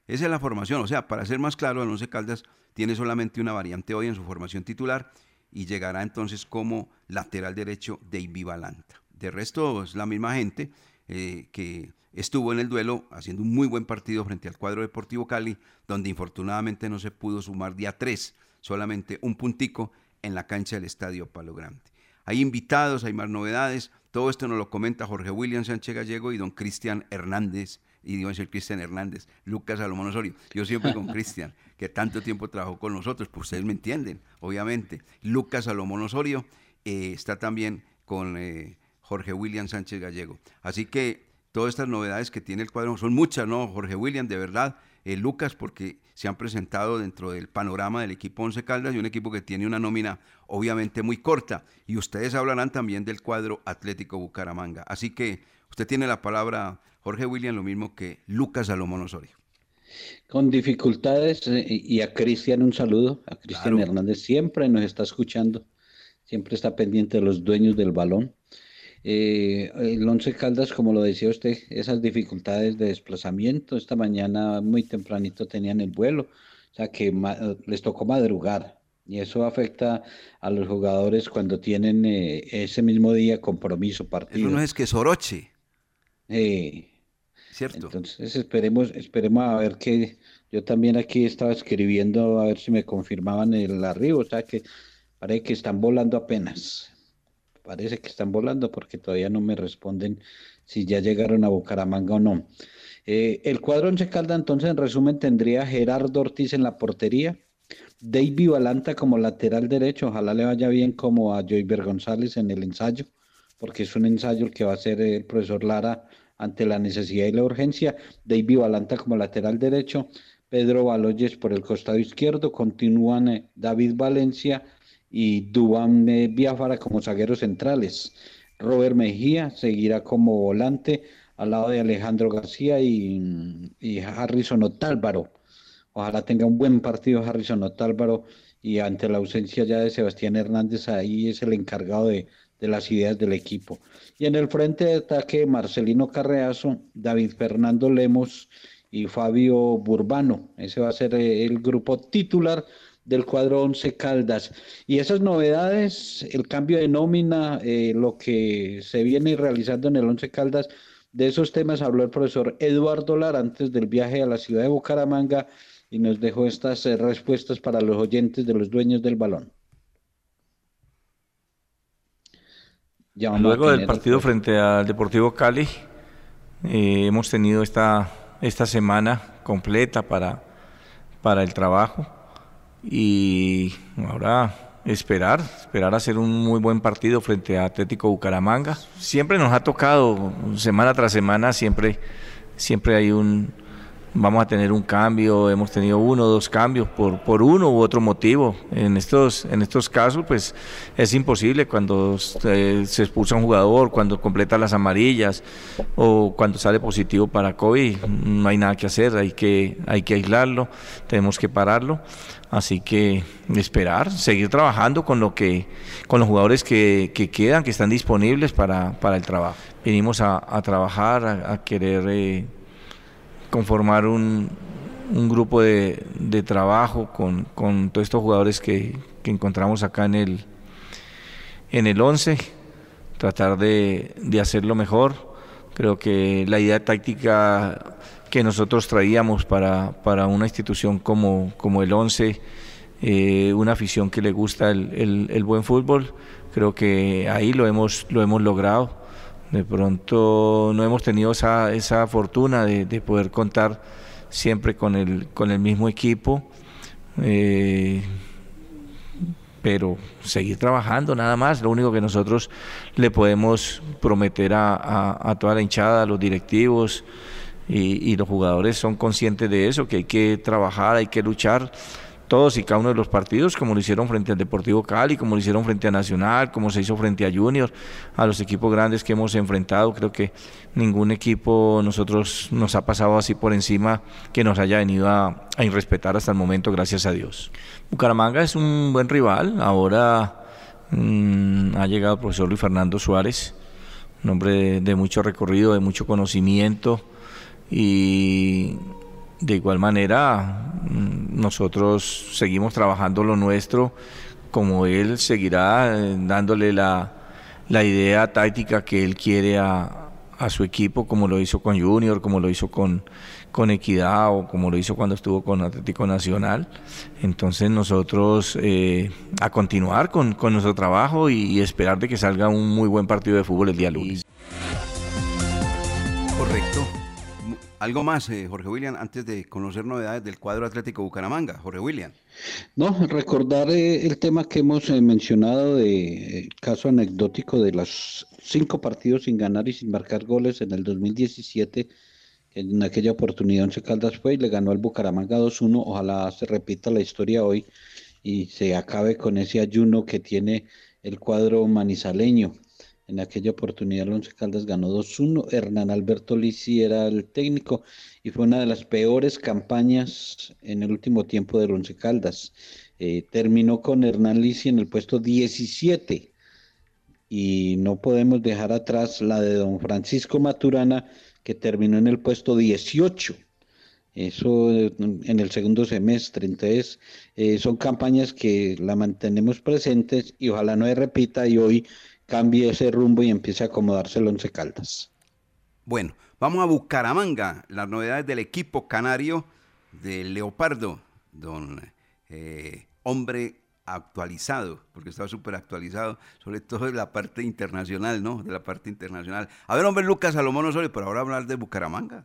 Esa es la formación, o sea, para ser más claro, el Once Caldas tiene solamente una variante hoy en su formación titular y llegará entonces como lateral derecho de Valanta. De resto es la misma gente eh, que estuvo en el duelo haciendo un muy buen partido frente al cuadro Deportivo Cali, donde infortunadamente no se pudo sumar día 3, solamente un puntico en la cancha del Estadio Palo Grande. Hay invitados, hay más novedades, todo esto nos lo comenta Jorge William Sánchez Gallego y don Cristian Hernández, y digo ser Cristian Hernández, Lucas Salomón Osorio. Yo siempre con Cristian, que tanto tiempo trabajó con nosotros, pues ustedes me entienden, obviamente. Lucas Salomón Osorio eh, está también con eh, Jorge William Sánchez Gallego. Así que todas estas novedades que tiene el cuadro son muchas, ¿no? Jorge William, de verdad, eh, Lucas, porque se han presentado dentro del panorama del equipo Once Caldas y un equipo que tiene una nómina obviamente muy corta. Y ustedes hablarán también del cuadro Atlético Bucaramanga. Así que usted tiene la palabra, Jorge William, lo mismo que Lucas Salomón Osorio. Con dificultades, eh, y a Cristian un saludo, a Cristian Hernández siempre nos está escuchando, siempre está pendiente de los dueños del balón. Eh, el Once Caldas, como lo decía usted, esas dificultades de desplazamiento, esta mañana muy tempranito tenían el vuelo, o sea que les tocó madrugar y eso afecta a los jugadores cuando tienen eh, ese mismo día compromiso, partido. Eso no es que Soroche. Eh, Cierto. Entonces esperemos, esperemos a ver que yo también aquí estaba escribiendo a ver si me confirmaban el arribo, o sea que parece que están volando apenas parece que están volando porque todavía no me responden si ya llegaron a Bucaramanga o no. Eh, el cuadro Once Calda entonces en resumen tendría Gerardo Ortiz en la portería, David Valanta como lateral derecho, ojalá le vaya bien como a Joyver González en el ensayo, porque es un ensayo el que va a hacer el profesor Lara ante la necesidad y la urgencia, David Valanta como lateral derecho, Pedro Baloyes por el costado izquierdo, continúan eh, David Valencia, y Dubán Biafara como zagueros centrales. Robert Mejía seguirá como volante al lado de Alejandro García y, Harrison Otálvaro. Ojalá tenga un buen partido Harrison Otálvaro y ante la ausencia ya de Sebastián Hernández, ahí es el encargado de, de las ideas del equipo. Y en el frente de ataque, Marcelino Carreazo, David Fernando Lemos y Fabio Burbano. Ese va a ser el grupo titular del cuadro 11 Caldas. Y esas novedades, el cambio de nómina, eh, lo que se viene realizando en el 11 Caldas, de esos temas habló el profesor Eduardo Lara antes del viaje a la ciudad de Bucaramanga y nos dejó estas eh, respuestas para los oyentes de los dueños del balón. Luego del partido frente al Deportivo Cali, eh, hemos tenido esta, esta semana completa para, para el trabajo y ahora esperar, esperar hacer un muy buen partido frente a Atlético Bucaramanga. Siempre nos ha tocado, semana tras semana, siempre, siempre hay un, vamos a tener un cambio, hemos tenido uno o dos cambios por, por uno u otro motivo. En estos, en estos casos, pues es imposible cuando se, expulsa un jugador, cuando completa las amarillas o cuando sale positivo para COVID, no hay nada que hacer, hay que, hay que aislarlo, tenemos que pararlo. Así que esperar, seguir trabajando con lo que, con los jugadores que, quedan, que están disponibles para, el trabajo. Venimos a, trabajar, a, querer eh, conformar un, grupo de, trabajo con, todos estos jugadores que, encontramos acá en el, en el 11, tratar de, hacerlo mejor. Creo que la idea táctica que nosotros traíamos para, una institución como, como el 11, eh, una afición que le gusta el, buen fútbol, creo que ahí lo hemos, lo hemos logrado de pronto no hemos tenido esa, esa fortuna de, poder contar siempre con el, con el mismo equipo, eh, pero seguir trabajando nada más, lo único que nosotros le podemos prometer a, toda la hinchada, a los directivos y, y los jugadores son conscientes de eso, que hay que trabajar, hay que luchar todos y cada uno de los partidos, como lo hicieron frente al Deportivo Cali, como lo hicieron frente a Nacional, como se hizo frente a Junior, a los equipos grandes que hemos enfrentado. Creo que ningún equipo nosotros nos ha pasado así por encima que nos haya venido a, irrespetar hasta el momento, gracias a Dios. Bucaramanga es un buen rival, ahora mm, ha llegado el profesor Luis Fernando Suárez, un hombre de, mucho recorrido, de mucho conocimiento y de igual manera mm, nosotros seguimos trabajando lo nuestro como él seguirá eh, dándole la, la idea táctica que él quiere a, a su equipo, como lo hizo con Junior, como lo hizo con, con Equidad o como lo hizo cuando estuvo con Atlético Nacional. Entonces nosotros eh, a continuar con, nuestro trabajo y, esperar de que salga un muy buen partido de fútbol el día lunes. Correcto. Algo más, eh, Jorge William, antes de conocer novedades del cuadro Atlético Bucaramanga. Jorge William. No, recordar eh, el tema que hemos mencionado de caso anecdótico de los cinco partidos sin ganar y sin marcar goles en el 2017. En aquella oportunidad Once Caldas fue y le ganó al Bucaramanga 2-1. Ojalá se repita la historia hoy y se acabe con ese ayuno que tiene el cuadro manizaleño. En aquella oportunidad el Once Caldas ganó 2-1. Hernán Alberto Lisi era el técnico y fue una de las peores campañas en el último tiempo del Once Caldas. Eh, terminó con Hernán Lisi en el puesto 17 y no podemos dejar atrás la de don Francisco Maturana, que terminó en el puesto 18. Eso en el segundo semestre. Entonces, eh, son campañas que la mantenemos presentes y ojalá no se repita y hoy cambie ese rumbo y empiece a acomodarse el Once Caldas. Bueno, vamos a Bucaramanga, las novedades del equipo canario de Leopardo, don eh, hombre actualizado, porque estaba súper actualizado, sobre todo de la parte internacional, ¿no? De la parte internacional. A ver, hombre, Lucas Salomón Osorio, pero ahora hablar de Bucaramanga.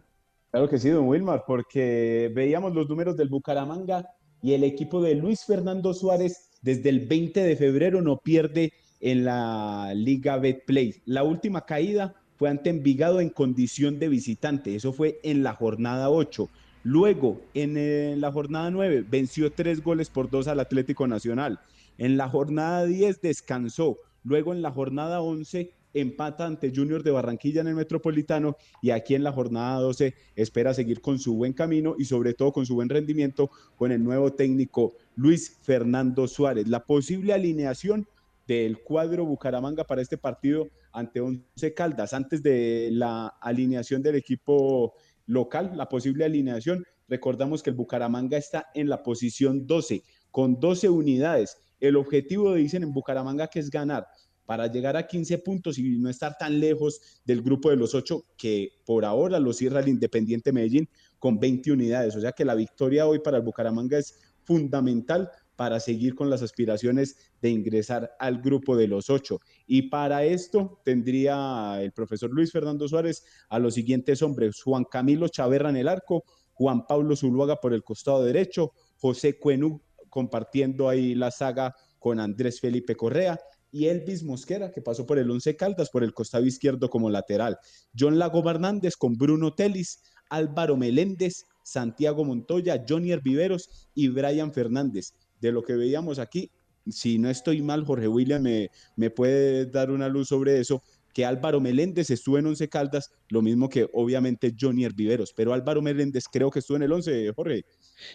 Claro que sí, don Wilmar, porque veíamos los números del Bucaramanga y el equipo de Luis Fernando Suárez desde el 20 de febrero no pierde en la Liga Betplay. La última caída fue ante Envigado en condición de visitante, eso fue en la jornada 8. Luego, en, la jornada 9, venció tres goles por dos al Atlético Nacional. En la jornada 10 descansó. Luego en la jornada 11 empata ante Junior de Barranquilla en el Metropolitano y aquí en la jornada 12 espera seguir con su buen camino y sobre todo con su buen rendimiento con el nuevo técnico Luis Fernando Suárez. La posible alineación del cuadro Bucaramanga para este partido ante Once Caldas. Antes de la alineación del equipo local, la posible alineación. Recordamos que el Bucaramanga está en la posición 12 con 12 unidades. El objetivo, dicen en Bucaramanga, que es ganar para llegar a 15 puntos y no estar tan lejos del grupo de los 8 que por ahora lo cierra el Independiente Medellín con 20 unidades. O sea que la victoria hoy para el Bucaramanga es fundamental para seguir con las aspiraciones de ingresar al grupo de los ocho. Y para esto tendría el profesor Luis Fernando Suárez a los siguientes hombres, Juan Camilo Chaverra en el arco, Juan Pablo Zuluaga por el costado derecho, José Cuenú compartiendo ahí la saga con Andrés Felipe Correa y Elvis Mosquera, que pasó por el Once Caldas por el costado izquierdo como lateral. John Lago Hernández con Bruno Telis, Álvaro Meléndez, Santiago Montoya, Johnny Viveros y Brian Fernández de lo que veíamos aquí, si no estoy mal, Jorge William me, me puede dar una luz sobre eso, que Álvaro Meléndez estuvo en Once Caldas, lo mismo que obviamente Johnny Herviveros, pero Álvaro Meléndez creo que estuvo en el Once, Jorge.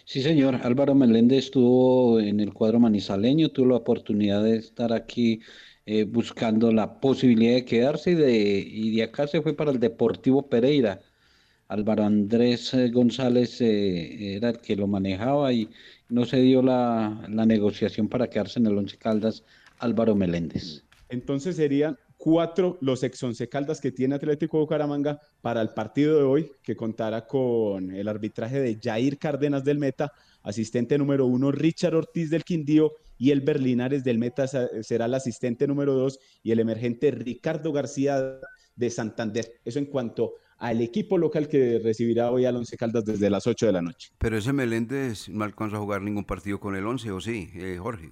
Sí, señor, Álvaro Meléndez estuvo en el cuadro manizaleño, tuvo la oportunidad de estar aquí eh, buscando la posibilidad de quedarse y de, y de acá se fue para el Deportivo Pereira. Álvaro Andrés eh, González eh, era el que lo manejaba y, no se dio la, negociación para quedarse en el Once Caldas Álvaro Meléndez. Entonces serían cuatro los ex Once Caldas que tiene Atlético Bucaramanga para el partido de hoy, que contará con el arbitraje de Jair Cárdenas del Meta, asistente número uno Richard Ortiz del Quindío y el Berlinares del Meta será el asistente número dos y el emergente Ricardo García de Santander. Eso en cuanto al equipo local que recibirá hoy al Once Caldas desde las 8 de la noche. Pero ese Meléndez no alcanza a jugar ningún partido con el Once, ¿o sí, eh, Jorge?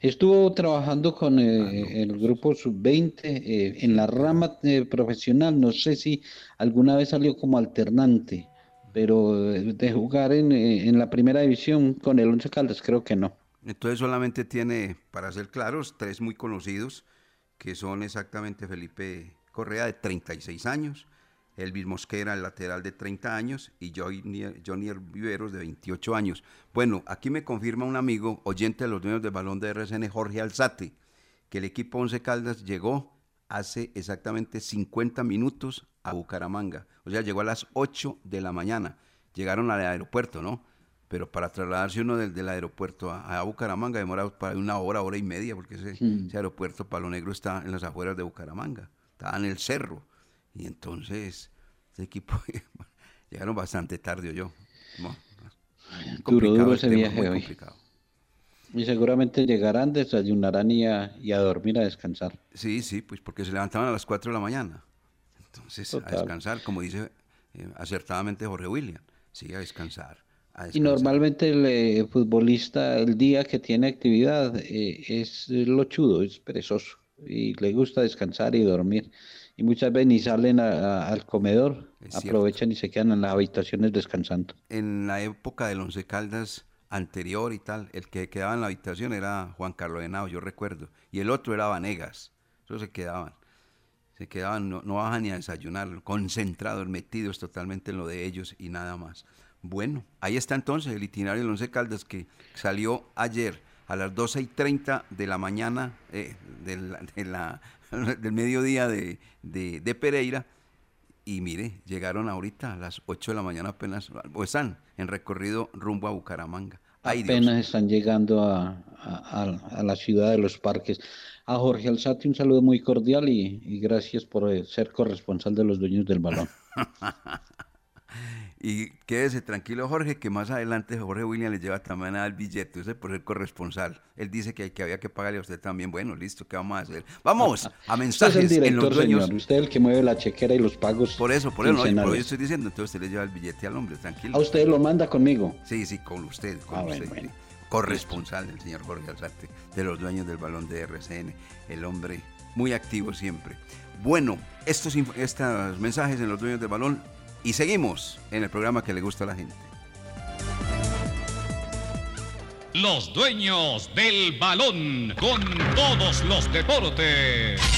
Estuvo trabajando con eh, ah, el pues. grupo sub-20 eh, en la rama profesional. No sé si alguna vez salió como alternante, pero de jugar en, en la primera división con el Once Caldas, creo que no. Entonces solamente tiene, para ser claros, tres muy conocidos, que son exactamente Felipe Correa de 36 años, Elvis Mosquera, el lateral de 30 años, y Johnny Viveros de 28 años. Bueno, aquí me confirma un amigo, oyente de los dueños del balón de RCN, Jorge Alzate, que el equipo Once Caldas llegó hace exactamente 50 minutos a Bucaramanga. O sea, llegó a las 8 de la mañana. Llegaron al aeropuerto, ¿no? Pero para trasladarse uno del, del aeropuerto a, a Bucaramanga demora para una hora, hora y media, porque ese, ese aeropuerto Palo Negro está en las afueras de Bucaramanga. Estaba en el cerro. Y entonces, ese equipo, [laughs] llegaron bastante tarde, yo. Duro, complicado duro el ese tema, viaje hoy. complicado. Y seguramente llegarán, desayunarán y a, y a dormir, a descansar. Sí, sí, pues porque se levantaban a las 4 de la mañana. Entonces, a Total. descansar, como dice eh, acertadamente Jorge William. Sí, a descansar. a Y normalmente el eh, futbolista, el día que tiene actividad, eh, es lo chudo, es perezoso. Y le gusta descansar y dormir. Y muchas veces ni salen a- a- al comedor, Es cierto. aprovechan y se quedan en las habitaciones descansando. En la época del Once Caldas anterior y tal, el que quedaba en la habitación era Juan Carlos Henao, yo recuerdo. Y el otro era Vanegas. Esos se quedaban. Se quedaban, no, no bajan ni a desayunar, concentrados, metidos totalmente en lo de ellos y nada más. Bueno, ahí está entonces el itinerario del Once Caldas que salió ayer a las 12 y 30 de la mañana, eh, de la- de la- [laughs] del mediodía de, de- de Pereira. Y mire, llegaron ahorita a las 8 de la mañana apenas, o están en recorrido rumbo a Bucaramanga. Ay, Dios. Apenas están llegando a, a- la ciudad de los parques. A Jorge Alzate un saludo muy cordial y, y gracias por ser corresponsal de los dueños del balón. [laughs] Y quédese tranquilo, Jorge, que más adelante Jorge William le lleva también al billete, usted por ser corresponsal. Él dice que, que había que pagarle a usted también. Bueno, listo, ¿qué vamos a hacer? Vamos a [laughs] Usted es mensajes el en los director, dueños. señor. Usted es el que mueve la chequera y los pagos. Por eso, por eso, no, por eso estoy diciendo, entonces usted le lleva el billete al hombre, tranquilo. A usted lo manda conmigo. Sí, sí, con usted, con Ah, usted. bueno. Corresponsal del señor Jorge Alzate, de los dueños del balón de RCN, el hombre muy activo siempre. Bueno, estos, estos mensajes en los dueños del balón y seguimos en el programa que le gusta a la gente. Los dueños del balón con todos los deportes.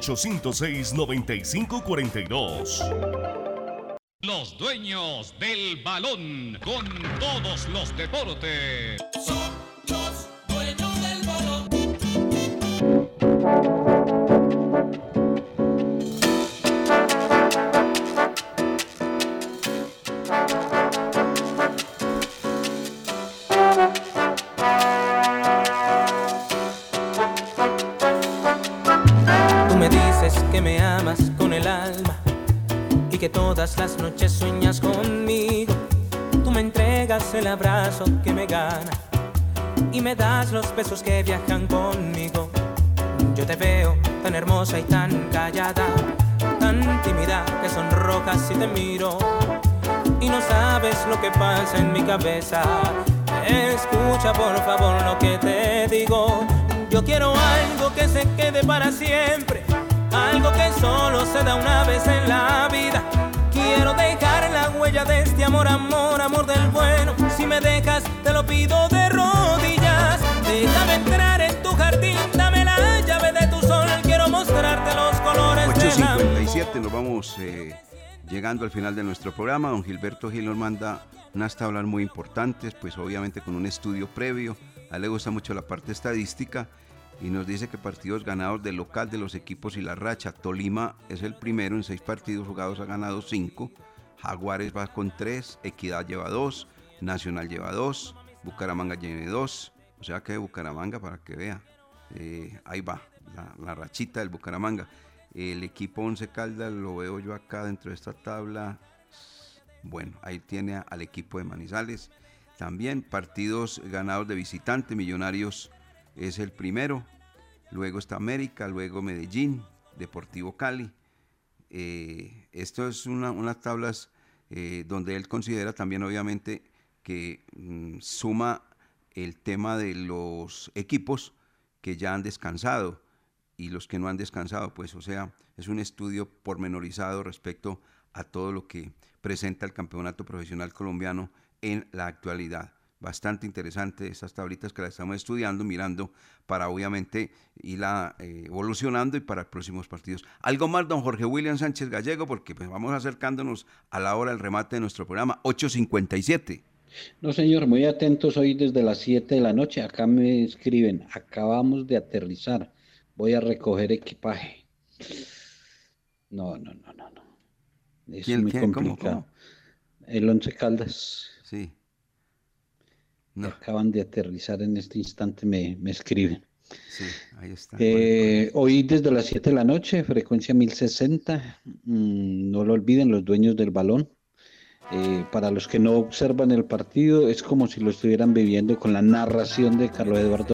318-806-9542. Los dueños del balón con todos los deportes. Besos que viajan conmigo. Yo te veo tan hermosa y tan callada, tan tímida que sonrojas si te miro y no sabes lo que pasa en mi cabeza. Escucha por favor lo que te digo. Yo quiero algo que se quede para siempre, algo que solo se da una vez en la vida. Quiero dejar la huella de este amor, amor, amor del bueno. Si me dejas, te lo pido de. Déjame entrar en tu jardín, dame la llave de tu sol. Quiero mostrarte los colores del amor. 8.57, nos vamos eh, llegando al final de nuestro programa. Don Gilberto Gil nos manda unas tablas muy importantes, pues obviamente con un estudio previo. A él le gusta mucho la parte estadística y nos dice que partidos ganados del local de los equipos y la racha. Tolima es el primero en seis partidos jugados, ha ganado cinco. Jaguares va con tres, Equidad lleva dos, Nacional lleva dos, Bucaramanga lleva dos. O sea que Bucaramanga, para que vea, eh, ahí va, la, la rachita del Bucaramanga. El equipo Once Caldas lo veo yo acá dentro de esta tabla. Bueno, ahí tiene al equipo de Manizales. También partidos ganados de visitante, Millonarios es el primero. Luego está América, luego Medellín, Deportivo Cali. Eh, esto es una- unas tablas eh, donde él considera también obviamente que mm, suma el tema de los equipos que ya han descansado y los que no han descansado, pues o sea, es un estudio pormenorizado respecto a todo lo que presenta el campeonato profesional colombiano en la actualidad. Bastante interesante estas tablitas que las estamos estudiando, mirando para obviamente irla eh, evolucionando y para próximos partidos. Algo más, don Jorge William Sánchez Gallego, porque pues vamos acercándonos a la hora del remate de nuestro programa, 8.57. No, señor, muy atentos hoy desde las 7 de la noche. Acá me escriben, acabamos de aterrizar, voy a recoger equipaje. No, no, no, no, no. Es ¿Quién- muy quién? ¿Cómo, complicado. El Once Caldas. Sí. que acaban de aterrizar en este instante, me, me escriben. Sí, ahí está. Eh, hoy desde las 7 de la noche, frecuencia 1060. mm, no lo olviden los dueños del balón. Eh, para los que no observan el partido, es como si lo estuvieran viviendo con la narración de Carlos Eduardo